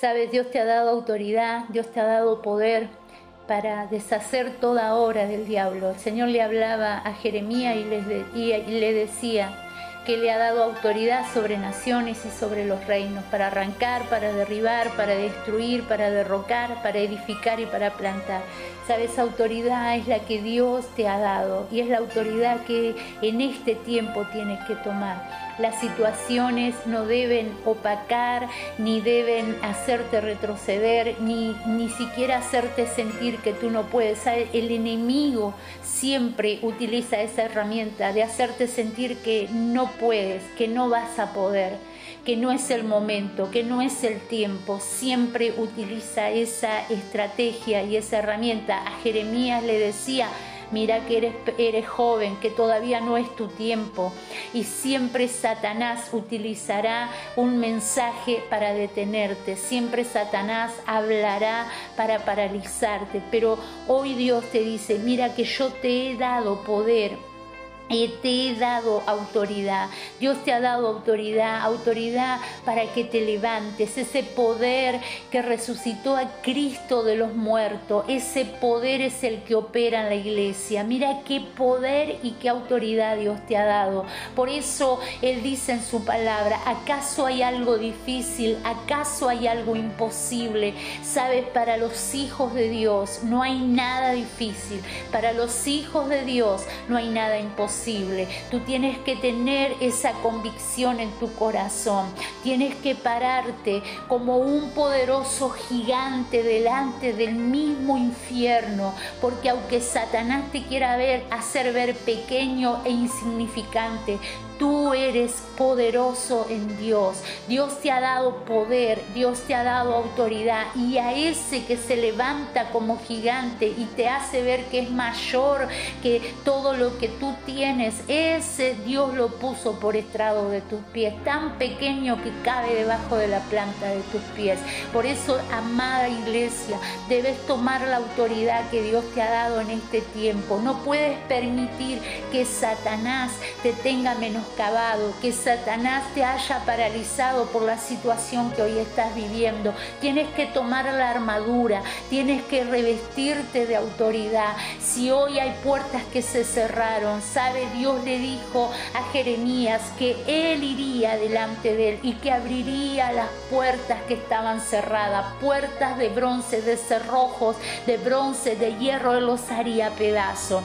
Sabes, Dios te ha dado autoridad, Dios te ha dado poder para deshacer toda obra del diablo. El Señor le hablaba a Jeremías y, y le decía, que le ha dado autoridad sobre naciones y sobre los reinos, para arrancar, para derribar, para destruir, para derrocar, para edificar y para plantar. Sabes, autoridad es la que Dios te ha dado y es la autoridad que en este tiempo tienes que tomar. Las situaciones no deben opacar, ni deben hacerte retroceder, ni, ni siquiera hacerte sentir que tú no puedes. El enemigo siempre utiliza esa herramienta de hacerte sentir que no puedes, que no vas a poder que no es el momento, que no es el tiempo, siempre utiliza esa estrategia y esa herramienta. A Jeremías le decía, mira que eres, eres joven, que todavía no es tu tiempo. Y siempre Satanás utilizará un mensaje para detenerte, siempre Satanás hablará para paralizarte. Pero hoy Dios te dice, mira que yo te he dado poder y te he dado autoridad. Dios te ha dado autoridad, autoridad para que te levantes. Ese poder que resucitó a Cristo de los muertos, ese poder es el que opera en la iglesia. Mira qué poder y qué autoridad Dios te ha dado. Por eso Él dice en su palabra, ¿acaso hay algo difícil? ¿Acaso hay algo imposible? Sabes, para los hijos de Dios no hay nada difícil. Para los hijos de Dios no hay nada imposible. Tú tienes que tener esa convicción en tu corazón. Tienes que pararte como un poderoso gigante delante del mismo infierno, porque aunque Satanás te quiera ver, hacer ver pequeño e insignificante, Tú eres poderoso en Dios. Dios te ha dado poder, Dios te ha dado autoridad y a ese que se levanta como gigante y te hace ver que es mayor que todo lo que tú tienes, ese Dios lo puso por estrado de tus pies, tan pequeño que cabe debajo de la planta de tus pies. Por eso, amada iglesia, debes tomar la autoridad que Dios te ha dado en este tiempo. No puedes permitir que Satanás te tenga menos que Satanás te haya paralizado por la situación que hoy estás viviendo. Tienes que tomar la armadura, tienes que revestirte de autoridad. Si hoy hay puertas que se cerraron, sabe, Dios le dijo a Jeremías que él iría delante de él y que abriría las puertas que estaban cerradas, puertas de bronce, de cerrojos, de bronce, de hierro, él los haría pedazo.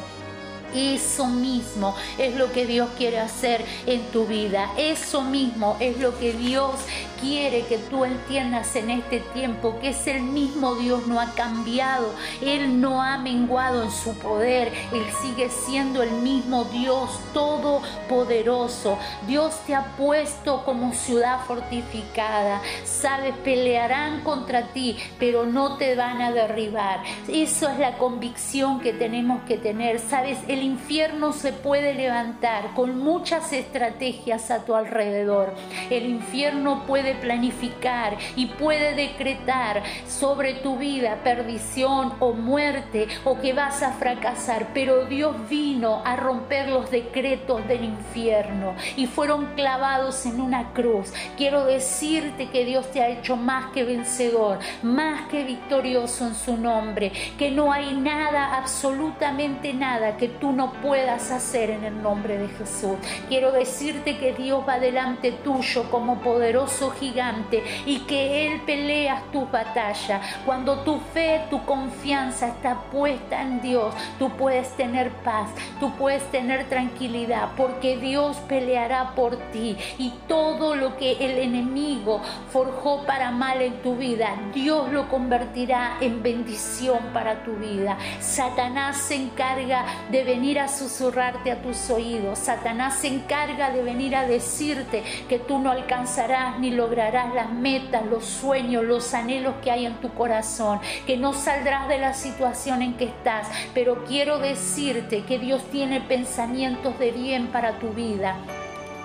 Eso mismo es lo que Dios quiere hacer en tu vida. Eso mismo es lo que Dios quiere que tú entiendas en este tiempo, que es el mismo Dios, no ha cambiado. Él no ha menguado en su poder. Él sigue siendo el mismo Dios todopoderoso. Dios te ha puesto como ciudad fortificada. Sabes, pelearán contra ti, pero no te van a derribar. Eso es la convicción que tenemos que tener. Sabes, el el infierno se puede levantar con muchas estrategias a tu alrededor. El infierno puede planificar y puede decretar sobre tu vida perdición o muerte o que vas a fracasar. Pero Dios vino a romper los decretos del infierno y fueron clavados en una cruz. Quiero decirte que Dios te ha hecho más que vencedor, más que victorioso en su nombre, que no hay nada, absolutamente nada que tú no puedas hacer en el nombre de Jesús. Quiero decirte que Dios va delante tuyo como poderoso gigante y que Él pelea tu batalla. Cuando tu fe, tu confianza está puesta en Dios, tú puedes tener paz, tú puedes tener tranquilidad, porque Dios peleará por ti y todo lo que el enemigo forjó para mal en tu vida, Dios lo convertirá en bendición para tu vida. Satanás se encarga de venir a susurrarte a tus oídos. Satanás se encarga de venir a decirte que tú no alcanzarás ni lograrás las metas, los sueños, los anhelos que hay en tu corazón, que no saldrás de la situación en que estás. Pero quiero decirte que Dios tiene pensamientos de bien para tu vida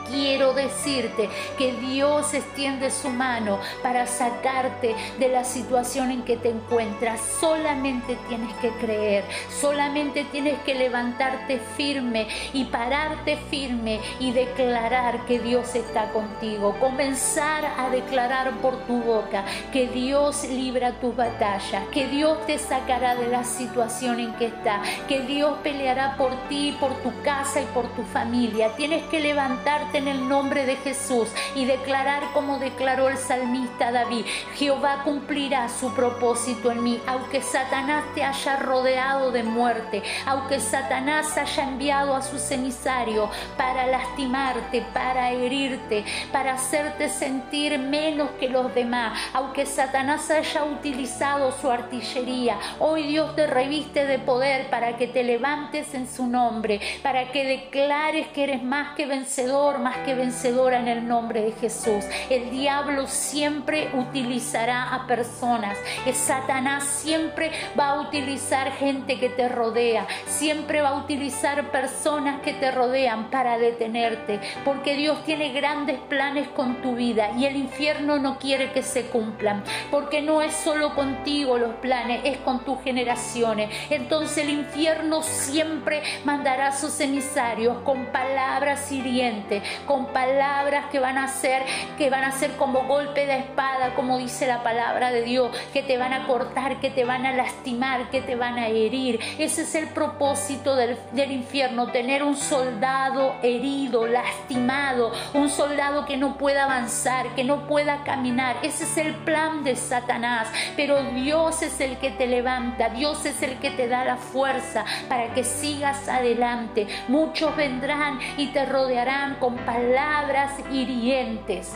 quiero decirte que Dios extiende su mano para sacarte de la situación en que te encuentras. Solamente tienes que creer, solamente tienes que levantarte firme y pararte firme y declarar que Dios está contigo. Comenzar a declarar por tu boca que Dios libra tus batallas, que Dios te sacará de la situación en que está, que Dios peleará por ti, por tu casa y por tu familia. Tienes que levantarte en el nombre de Jesús y declarar como declaró el salmista David, Jehová cumplirá su propósito en mí, aunque Satanás te haya rodeado de muerte, aunque Satanás haya enviado a sus emisarios para lastimarte, para herirte, para hacerte sentir menos que los demás, aunque Satanás haya utilizado su artillería, hoy Dios te reviste de poder para que te levantes en su nombre, para que declares que eres más que vencedor, más que vencedora en el nombre de Jesús. El diablo siempre utilizará a personas, Satanás siempre va a utilizar gente que te rodea, siempre va a utilizar personas que te rodean para detenerte, porque Dios tiene grandes planes con tu vida y el infierno no quiere que se cumplan, porque no es solo contigo los planes, es con tus generaciones. Entonces el infierno siempre mandará a sus emisarios con palabras hirientes, con palabras que van a ser que van a ser como golpe de espada, como dice la palabra de Dios, que te van a cortar, que te van a lastimar, que te van a herir. Ese es el propósito del, del infierno, tener un soldado herido, lastimado, un soldado que no pueda avanzar, que no pueda caminar. Ese es el plan de Satanás, pero Dios es el que te levanta, Dios es el que te da la fuerza para que sigas adelante. Muchos vendrán y te rodearán con palabras hirientes.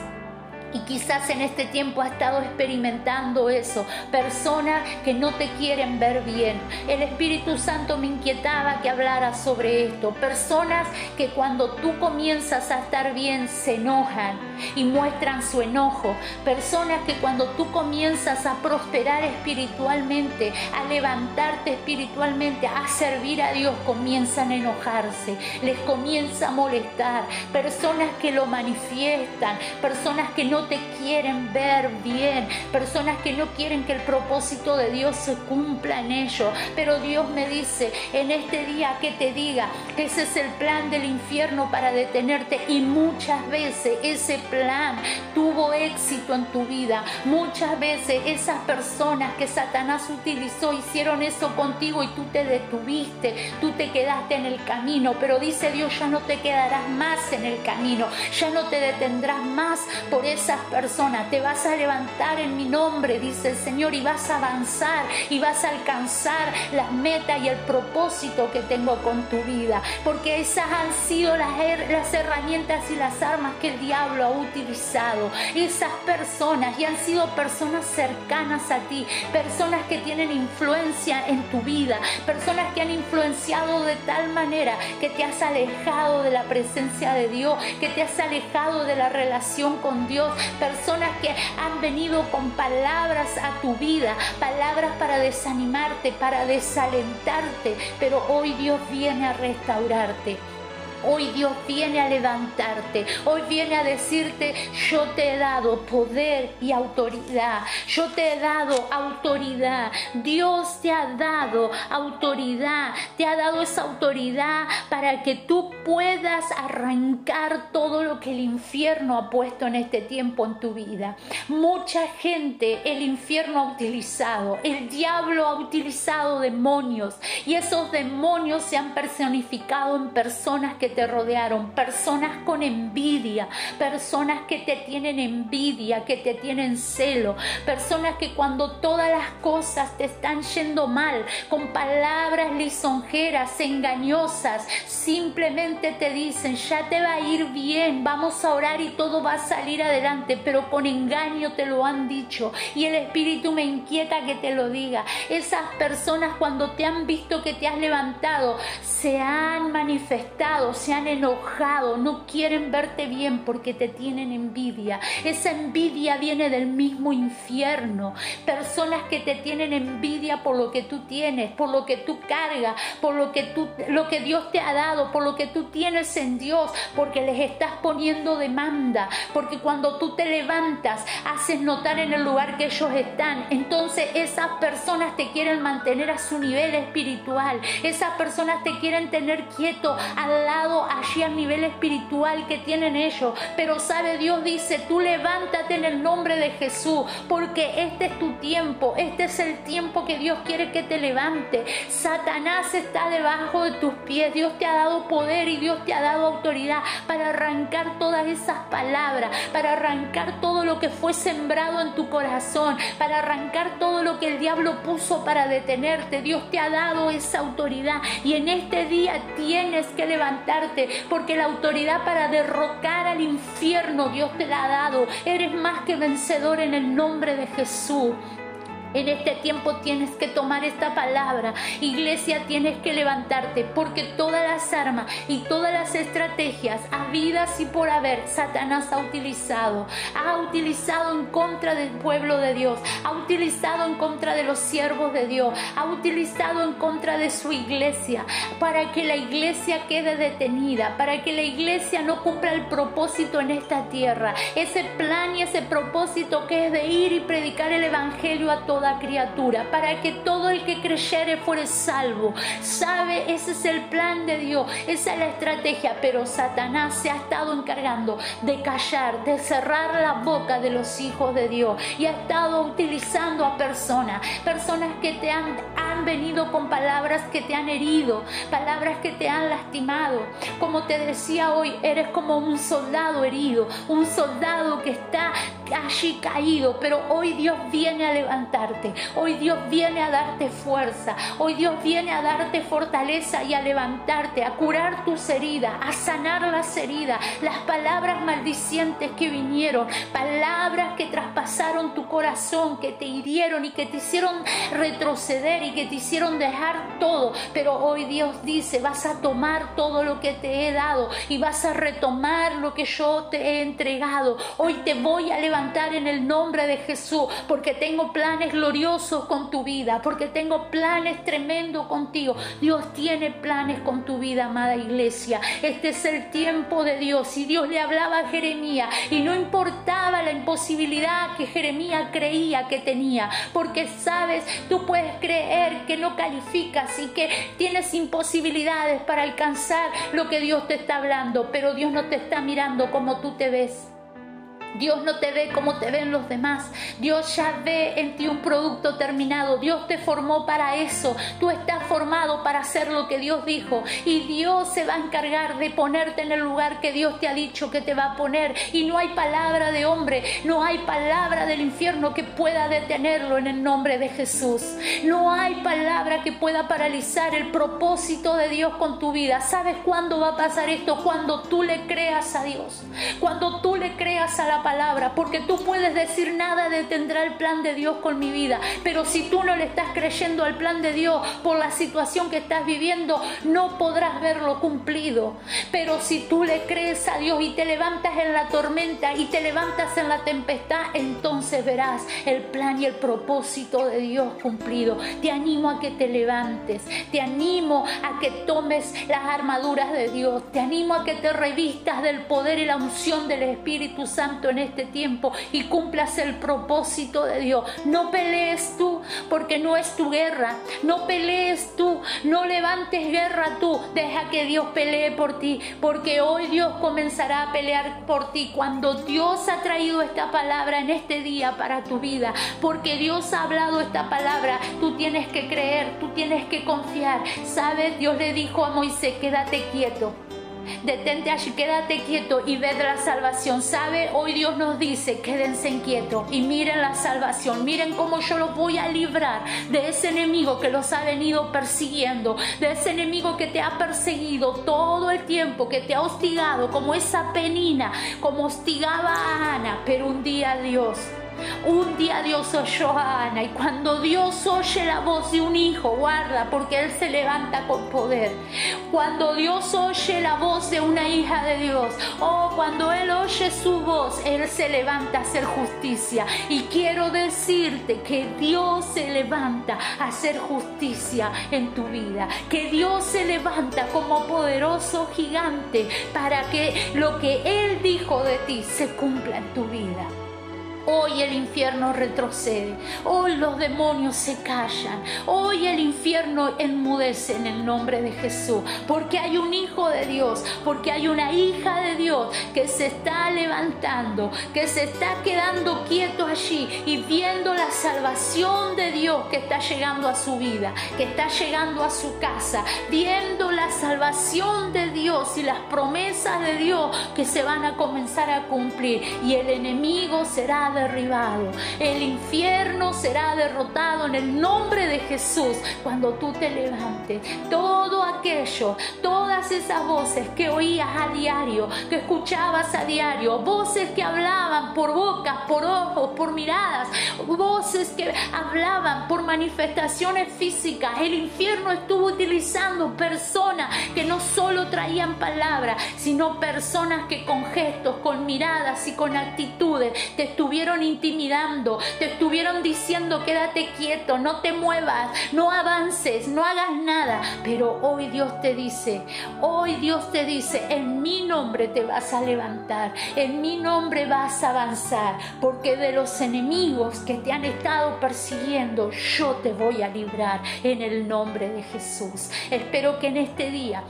Y quizás en este tiempo ha estado experimentando eso. Personas que no te quieren ver bien. El Espíritu Santo me inquietaba que hablara sobre esto. Personas que cuando tú comienzas a estar bien se enojan y muestran su enojo. Personas que cuando tú comienzas a prosperar espiritualmente, a levantarte espiritualmente, a servir a Dios, comienzan a enojarse. Les comienza a molestar. Personas que lo manifiestan. Personas que no te quieren ver bien, personas que no quieren que el propósito de Dios se cumpla en ellos. Pero Dios me dice en este día que te diga que ese es el plan del infierno para detenerte y muchas veces ese plan tuvo éxito en tu vida. Muchas veces esas personas que Satanás utilizó hicieron eso contigo y tú te detuviste, tú te quedaste en el camino, pero dice Dios ya no te quedarás más en el camino, ya no te detendrás más por esa personas. Te vas a levantar en mi nombre, dice el Señor, y vas a avanzar y vas a alcanzar las metas y el propósito que tengo con tu vida. Porque esas han sido las, las herramientas y las armas que el diablo ha utilizado. Esas personas, y han sido personas cercanas a ti, personas que tienen influencia en tu vida, personas que han influenciado de tal manera que te has alejado de la presencia de Dios, que te has alejado de la relación con Dios, personas que han venido con palabras a tu vida, palabras para desanimarte, para desalentarte, pero hoy Dios viene a restaurarte. Hoy Dios viene a levantarte. Hoy viene a decirte, yo te he dado poder y autoridad. Yo te he dado autoridad. Dios te ha dado autoridad. Te ha dado esa autoridad para que tú puedas arrancar todo lo que el infierno ha puesto en este tiempo en tu vida. Mucha gente el infierno ha utilizado. El diablo ha utilizado demonios. Y esos demonios se han personificado en personas que te rodearon, personas con envidia, personas que te tienen envidia, que te tienen celo, personas que cuando todas las cosas te están yendo mal, con palabras lisonjeras, engañosas, simplemente te dicen, ya te va a ir bien, vamos a orar y todo va a salir adelante, pero con engaño te lo han dicho y el Espíritu me inquieta que te lo diga. Esas personas cuando te han visto que te has levantado, se han manifestado, se han enojado, no quieren verte bien porque te tienen envidia. Esa envidia viene del mismo infierno. Personas que te tienen envidia por lo que tú tienes, por lo que tú cargas, por lo que, tú, lo que Dios te ha dado, por lo que tú tienes en Dios, porque les estás poniendo demanda, porque cuando tú te levantas, haces notar en el lugar que ellos están. Entonces esas personas te quieren mantener a su nivel espiritual. Esas personas te quieren tener quieto al lado, allí al nivel espiritual que tienen ellos. Pero sabe Dios dice, tú levántate en el nombre de Jesús, porque este es tu tiempo, este es el tiempo que Dios quiere que te levante. Satanás está debajo de tus pies. Dios te ha dado poder y Dios te ha dado autoridad para arrancar todas esas palabras, para arrancar todo lo que fue sembrado en tu corazón, para arrancar todo lo que el diablo puso para detenerte. Dios te ha dado esa autoridad y en este día tienes que porque la autoridad para derrocar al infierno Dios te la ha dado. Eres más que vencedor en el nombre de Jesús. En este tiempo tienes que tomar esta palabra. Iglesia, tienes que levantarte porque todas las armas y todas las estrategias habidas y por haber Satanás ha utilizado. Ha utilizado en contra del pueblo de Dios. Ha utilizado en contra de los siervos de Dios. Ha utilizado en contra de su iglesia para que la iglesia quede detenida. Para que la iglesia no cumpla el propósito en esta tierra. Ese plan y ese propósito que es de ir y predicar el evangelio a todos criatura, para que todo el que creyere fuere salvo. Sabe, ese es el plan de Dios, esa es la estrategia, pero Satanás se ha estado encargando de callar, de cerrar la boca de los hijos de Dios y ha estado utilizando a personas, personas que te han, han venido con palabras que te han herido, palabras que te han lastimado. Como te decía hoy, eres como un soldado herido, un soldado que está allí caído, pero hoy Dios viene a levantarte, hoy Dios viene a darte fuerza, hoy Dios viene a darte fortaleza y a levantarte, a curar tus heridas, a sanar las heridas, las palabras maldicientes que vinieron, palabras que traspasaron tu corazón, que te hirieron y que te hicieron retroceder y que te hicieron dejar todo, pero hoy Dios dice, vas a tomar todo lo que te he dado y vas a retomar lo que yo te he entregado, hoy te voy a levantar en el nombre de Jesús, porque tengo planes gloriosos con tu vida, porque tengo planes tremendos contigo. Dios tiene planes con tu vida, amada iglesia. Este es el tiempo de Dios. Y Dios le hablaba a Jeremías y no importaba la imposibilidad que Jeremías creía que tenía, porque sabes, tú puedes creer que no calificas y que tienes imposibilidades para alcanzar lo que Dios te está hablando, pero Dios no te está mirando como tú te ves. Dios no te ve como te ven los demás. Dios ya ve en ti un producto terminado. Dios te formó para eso. Tú estás formado para hacer lo que Dios dijo. Y Dios se va a encargar de ponerte en el lugar que Dios te ha dicho que te va a poner. Y no hay palabra de hombre, no hay palabra del infierno que pueda detenerlo en el nombre de Jesús. No hay palabra que pueda paralizar el propósito de Dios con tu vida. ¿Sabes cuándo va a pasar esto? Cuando tú le creas a Dios. Cuando tú le creas a la palabra, porque tú puedes decir nada detendrá el plan de Dios con mi vida, pero si tú no le estás creyendo al plan de Dios por la situación que estás viviendo, no podrás verlo cumplido. Pero si tú le crees a Dios y te levantas en la tormenta y te levantas en la tempestad, entonces verás el plan y el propósito de Dios cumplido. Te animo a que te levantes, te animo a que tomes las armaduras de Dios, te animo a que te revistas del poder y la unción del Espíritu Santo en este tiempo y cumplas el propósito de Dios. No pelees tú porque no es tu guerra. No pelees tú, no levantes guerra tú. Deja que Dios pelee por ti porque hoy Dios comenzará a pelear por ti cuando Dios ha traído esta palabra en este día para tu vida. Porque Dios ha hablado esta palabra, tú tienes que creer, tú tienes que confiar. ¿Sabes? Dios le dijo a Moisés, quédate quieto. Detente allí, quédate quieto y ve la salvación. ¿Sabe? Hoy Dios nos dice, quédense quietos y miren la salvación. Miren cómo yo los voy a librar de ese enemigo que los ha venido persiguiendo, de ese enemigo que te ha perseguido todo el tiempo, que te ha hostigado, como esa penina, como hostigaba a Ana. Pero un día Dios Un día Dios oyó a Ana y cuando Dios oye la voz de un hijo, guarda, porque Él se levanta con poder. Cuando Dios oye la voz de una hija de Dios, oh, cuando Él oye su voz, Él se levanta a hacer justicia. Y quiero decirte que Dios se levanta a hacer justicia en tu vida, que Dios se levanta como poderoso gigante para que lo que Él dijo de ti se cumpla en tu vida. Hoy el infierno retrocede, hoy los demonios se callan, hoy el infierno enmudece en el nombre de Jesús, porque hay un hijo de Dios, porque hay una hija de Dios que se está levantando, que se está quedando quieto allí y viendo la salvación de Dios que está llegando a su vida, que está llegando a su casa, viendo la salvación de Dios y las promesas de Dios que se van a comenzar a cumplir. Y el enemigo será derribado. El infierno será derrotado en el nombre de Jesús cuando tú te levantes. Todo aquello, todas esas voces que oías a diario, que escuchabas a diario, voces que hablaban por bocas, por ojos, por miradas, voces que hablaban por manifestaciones físicas. El infierno estuvo utilizando personas que no solo traían palabras, sino personas que con gestos, con miradas y con actitudes te estuvieron intimidando, te estuvieron diciendo quédate quieto, no te muevas, no avances, no hagas nada. Pero hoy Dios te dice, hoy Dios te dice, en mi nombre te vas a levantar, en mi nombre vas a avanzar, porque de los enemigos que te han estado persiguiendo, yo te voy a librar en el nombre de Jesús. Espero que en este día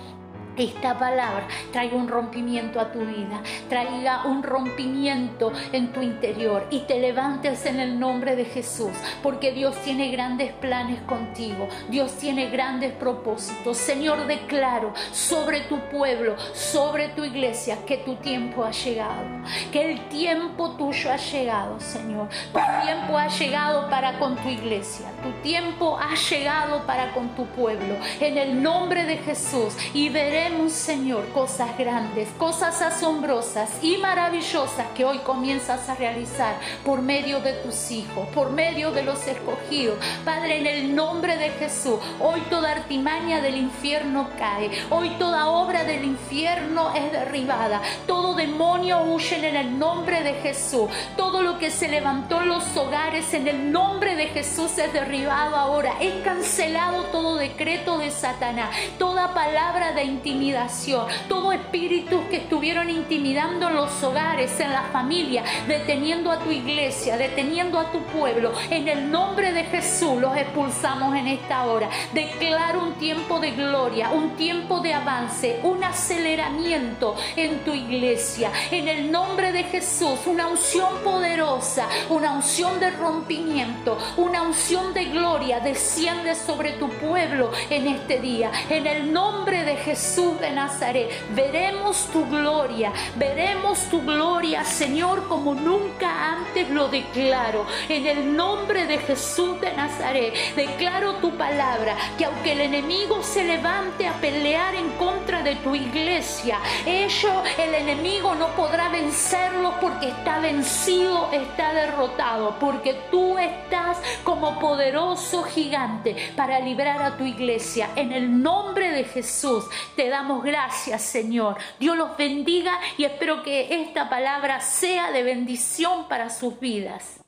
esta palabra traiga un rompimiento a tu vida, traiga un rompimiento en tu interior y te levantes en el nombre de Jesús, porque Dios tiene grandes planes contigo, Dios tiene grandes propósitos. Señor, declaro sobre tu pueblo, sobre tu iglesia, que tu tiempo ha llegado, que el tiempo tuyo ha llegado, Señor. Tu tiempo ha llegado para con tu iglesia, tu tiempo ha llegado para con tu pueblo, en el nombre de Jesús, y veremos Señor, cosas grandes, cosas asombrosas y maravillosas que hoy comienzas a realizar por medio de tus hijos, por medio de los escogidos. Padre, en el nombre de Jesús, hoy toda artimaña del infierno cae, hoy toda obra del infierno es derribada, todo demonio huye en el nombre de Jesús, todo lo que se levantó en los hogares en el nombre de Jesús es derribado ahora, es cancelado todo decreto de Satanás, toda palabra de intimidad todo espíritu que estuvieron intimidando en los hogares, en la familia, deteniendo a tu iglesia, deteniendo a tu pueblo, en el nombre de Jesús los expulsamos en esta hora. Declaro un tiempo de gloria, un tiempo de avance, un aceleramiento en tu iglesia. En el nombre de Jesús, una unción poderosa, una unción de rompimiento, una unción de gloria desciende sobre tu pueblo en este día. En el nombre de Jesús de Nazaret. Veremos tu gloria, veremos tu gloria, Señor, como nunca antes lo declaro. En el nombre de Jesús de Nazaret, declaro tu palabra, que aunque el enemigo se levante a pelear en contra de tu iglesia, ello, el enemigo no podrá vencerlo porque está vencido, está derrotado, porque tú estás como poderoso gigante para librar a tu iglesia. En el nombre de Jesús te damos gracias, Señor. Dios los bendiga y espero que esta palabra sea de bendición para sus vidas.